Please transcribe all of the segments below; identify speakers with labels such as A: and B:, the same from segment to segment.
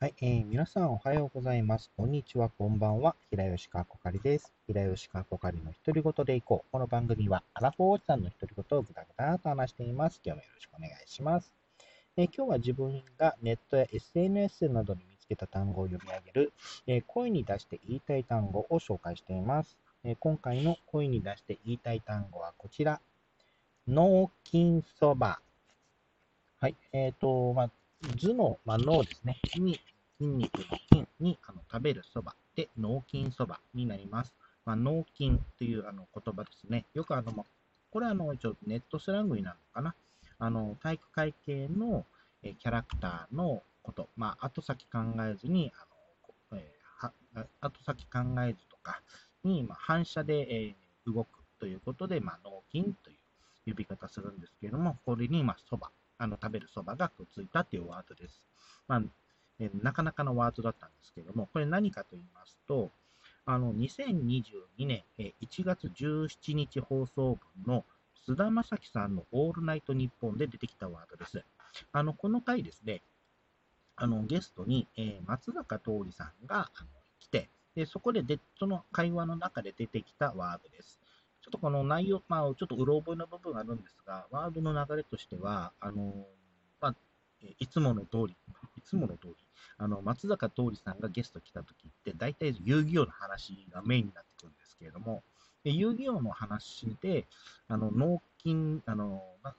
A: はい、えー、皆さんおはようございます。こんにちは、こんばんは。平吉川こかりです。平吉川こかりの独り言でいこう。この番組は、アラフォーおじさんの独り言をぐだぐだと話しています。今日もよろしくお願いします。えー、今日は自分がネットや SNS などに見つけた単語を読み上げる、えー、声に出して言いたい単語を紹介しています。え今回の声に出して言いたい単語はこちら。脳筋そば。はい。えっ、と、まあ、頭脳、まあ、脳ですね。に、筋肉の筋にあの食べるそばで脳筋そばになります。まあ、脳筋というあの言葉ですね。よくあの、これはあの一応ネットスラングになるのかな。あの、体育会系のえキャラクターのこと、まあ、後先考えずに、あのえー、後先考えずとかに、まあ、反射で、えー、動くということで、まあ、脳筋という呼び方するんですけれども、これに、まあ、そば、あの、食べるそばがくっついたというワードです。まあ、えなかなかのワードだったんですけども、これ何かと言いますと、あの、2022年1月17日放送分の菅田将暉さんのオールナイトニッポンで出てきたワードです。あの、この回ですね、あの、ゲストに、え、松坂桃李さんが来て、で、そこでで、その会話の中で出てきたワードです。ちょっとこの内容、まあ、ちょっとうろ覚えの部分があるんですが、ワードの流れとしては、あの、まあ、いつもの通り、いつもの通り、あの、松坂桃李さんがゲスト来た時って、大体遊戯王の話がメインになってくるんですけれども、遊戯王の話で、あの、脳筋、あの、まあ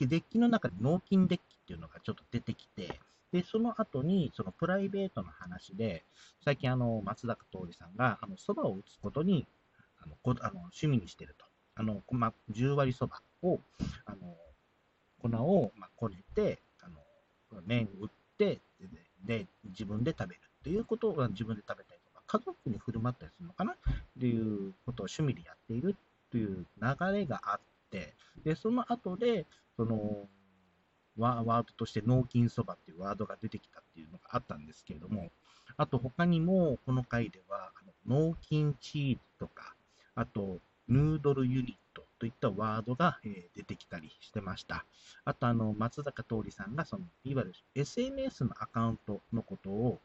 A: デッキの中で脳筋デッキっていうのがちょっと出てきて、で、その後に、そのプライベートの話で、最近あの、松坂桃李さんが、あの、蕎麦を打つことに、あの、こあの趣味にしてると。あの、ま、10割蕎麦を、あの、粉を、ま、こねて、あの、麺を打って、で、自分で食べるっていうことを自分で食べたりとか、家族に振る舞ったりするのかな？っていうことを趣味でやっているっていう流れがあって、で、その後で、その、ワードとして脳筋そばっていうワードが出てきたっていうのがあったんですけれども、あと他にもこの回では、あの脳筋チーズとか、あとヌードルユニットといったワードが、えー、出てきたりしてました。あと、あの、松坂桃李さんが、その、いわゆる SNS のアカウントのことを、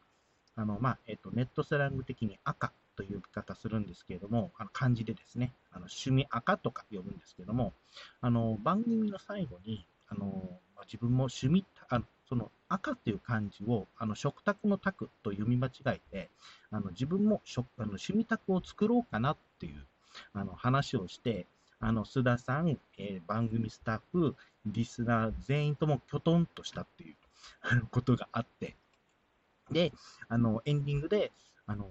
A: あの、まあ、えっ、と、ネットスラング的に赤という呼び方するんですけれども、あの漢字でですね、あの趣味赤とか呼ぶんですけれども、あの、番組の最後に、あの、ま、自分も趣味、あの、その赤っていう漢字を、あの、食卓の卓と読み間違えて、あの、自分も食あの趣味卓を作ろうかなっていう、あの、話をして、あの、須田さん、えー、番組スタッフ、リスナー全員ともきょとんとしたっていう ことがあって、で、あの、エンディングで、あの、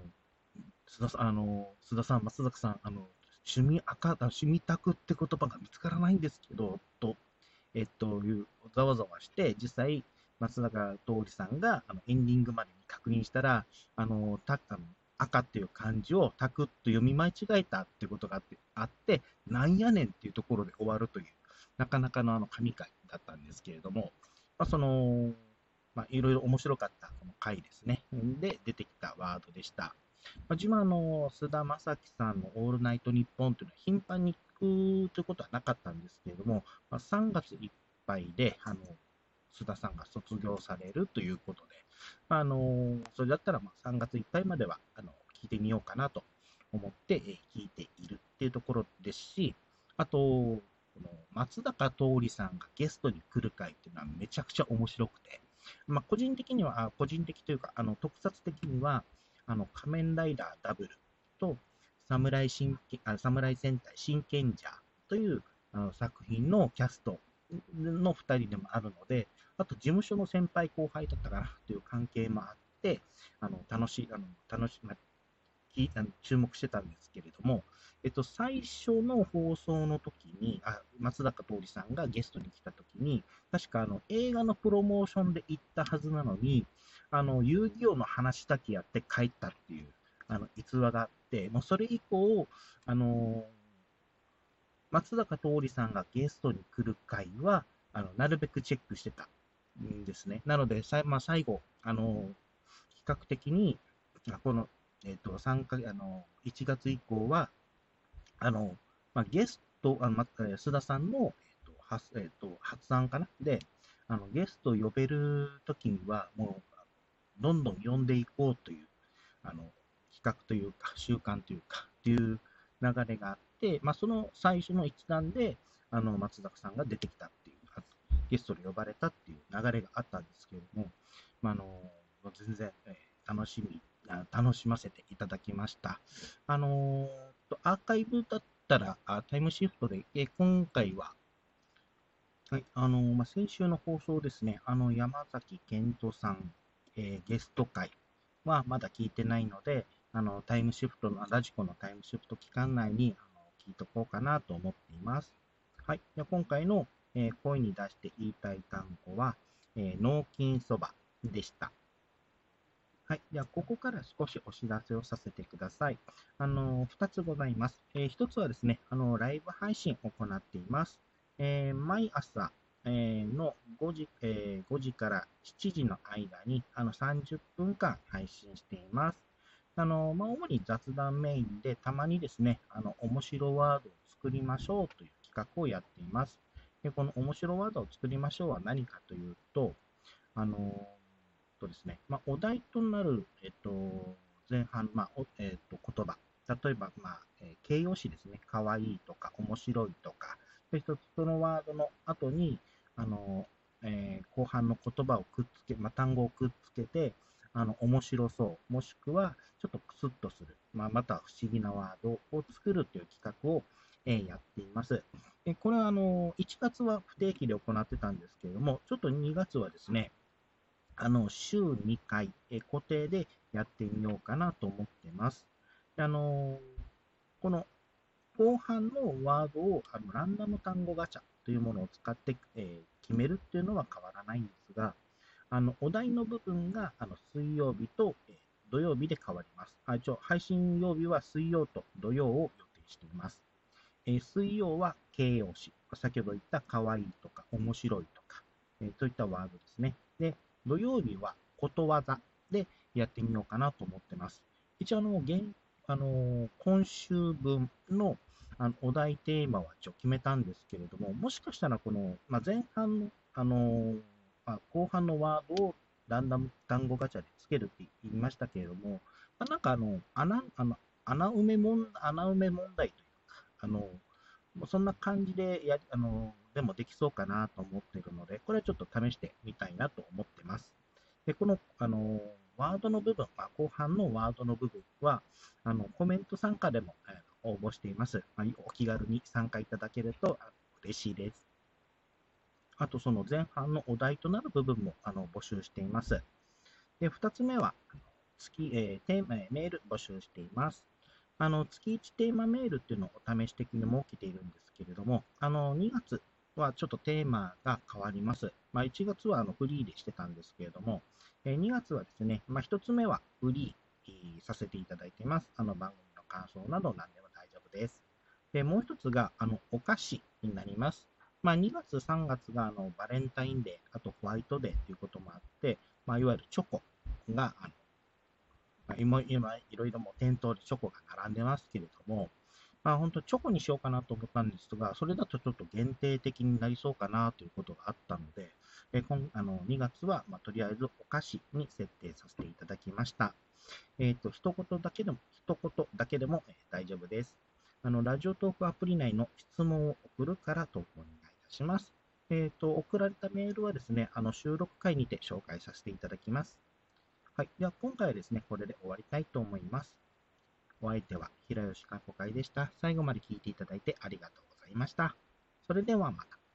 A: 須田さん、あの、須田さん、松坂さん、あの、趣味赤、趣味宅って言葉が見つからないんですけど、と、えっと、いう、ざわざわして、実際、松坂桃李さんがあのエンディングまでに確認したら、あの、たあの赤っていう漢字をタクッと読み間違えたっていうことがあって、なんやねんっていうところで終わるという、なかなかのあの神回だったんですけれども、まあ、その、まあ、いろいろ面白かったこの回ですね。で、出てきたワードでした。まあ、自分はあの、菅田将暉さんのオールナイトニッポンというのは頻繁に聞くということはなかったんですけれども、まあ、3月いっぱいで、あの、須田さんが卒業されるということで、まあ、あのそれだったらまあ3月いっぱいまではあの聞いてみようかなと思って、え聞いているっていうところですし、あと、この松坂桃李さんがゲストに来る回っていうのはめちゃくちゃ面白くて、まあ、個人的には、個人的というか、あの特撮的には、あの仮面ライダーダブルと侍真あ侍戦隊真剣者というあの作品のキャストの2人でもあるので、あと事務所の先輩後輩だったかなという関係もあって、あの楽しい、あの楽しまあの注目してたんですけれども、えっと、最初の放送の時に、あ松坂桃李さんがゲストに来た時に、確かあの映画のプロモーションで行ったはずなのに、あの遊戯王の話だけやって帰ったっていうあの逸話があって、もうそれ以降、あの松坂桃李さんがゲストに来る回は、あのなるべくチェックしてた。んですね。なので、さまあ、最後、あの比較的に、この、えっ、ー、と、3かあの、1月以降は、あの、まあ、ゲスト、あの、ま、須田さんの、えっ、ー、と、発、えっ、ー、と、発案かな？で、あの、ゲストを呼べるときには、もう、どんどん読んでいこうという、あの、企画というか、習慣というか、っていう流れがあって、まあ、その最初の一段で、あの、松坂さんが出てきたっ、ゲストで呼ばれたっていう流れがあったんですけれども、まあ、あの、全然、え、楽しみ、楽しませていただきました。あのー、アーカイブだったら、タイムシフトで、え、今回は、はい、あの、まあ、先週の放送ですね、あの、山崎健人さん、えゲスト会はまだ聞いてないので、あの、タイムシフトの、ラジコのタイムシフト期間内に、あの、聞いとこうかなと思っています。はい。で今回の、え声に出して言いたい単語は、え脳筋そばでした。はい。では、ここから少しお知らせをさせてください。あの、2つございます。えー、1つはですね、あの、ライブ配信を行っています。えー、毎朝、えー、の5時、えー、5時から7時の間に、あの、30分間配信しています。あの、まあ、主に雑談メインで、たまにですね、あの、面白ワードを作りましょうという企画をやっています。で、この面白ワードを作りましょうは何かというと、あの、とですね、まあ、お題となる、えっと、前半、まあ、えっと、言葉。例えば、まあ、えー、形容詞ですね。かわいいとか、面白いとか、で一つそのワードの後に、あの、え、後半の言葉をくっつけ、まあ、単語をくっつけて、あの、面白そう、もしくは、ちょっとクスッとする、まあ、また不思議なワードを作るという企画を、え、やっています。1月は不定期で行ってたんですけれども、ちょっと2月はですね、あの、週2回、え固定でやってみようかなと思ってます。あのこの後半のワードをあのランダム単語ガチャというものを使って、えー、決めるっていうのは変わらないんですが、あのお題の部分があの水曜日と、えー、土曜日で変わります。あ一応配信曜日は水曜と土曜を予定しています。えー、水曜は形容詞、先ほど言った可愛いとか面白いとか、えー、といったワードですね。で、土曜日はことわざでやってみようかなと思ってます。一応あの、現あの今週分のあのお題テーマは一応決めたんですけれども、もしかしたらこの、まあ、前半の、あのまあ、後半のワードをランダム単語ガチャでつけるって言いましたけれども、まあ、なんかあの穴あの穴埋め問穴埋め問題というか、あのそんな感じでやあのでもできそうかなと思っているので、これはちょっと試してみたいなと思ってます。で、この、あの、ワードの部分、まあ、後半のワードの部分は、あの、コメント参加でも、えー、応募しています。まあ、お気軽に参加いただけると嬉しいです。あと、その前半のお題となる部分も、あの、募集しています。で、二つ目は、月、えー、テーマ、メール募集しています。あの、月1テーマメールっていうのをお試し的に設けているんですけれども、あの、2月はちょっとテーマが変わります。まあ、1月はあのフリーでしてたんですけれども、え2月はですね、まあ、1つ目はフリーさせていただいています。あの番組の感想など何でも大丈夫です。で、もう1つがあのお菓子になります。まあ、2月、3月があのバレンタインデー、あとホワイトデーということもあって、まあ、いわゆるチョコが、あのまあ、今、今いろいろも店頭でチョコが並んでますけれども、まあ、本当チョコにしようかなと思ったんですが、それだとちょっと限定的になりそうかなということがあったので、え今あの2月は、まあ、とりあえずお菓子に設定させていただきました。えっ、ー、と、一言だけでも、一言だけでも、え、大丈夫です。あの、ラジオトークアプリ内の質問を送るから投稿お願いいたします。えっ、ー、と、送られたメールはですね、あの、収録会にて紹介させていただきます。はい。では、今回はですね、これで終わりたいと思います。お相手は平吉かこかいでした。最後まで聞いていただいてありがとうございました。それではまた。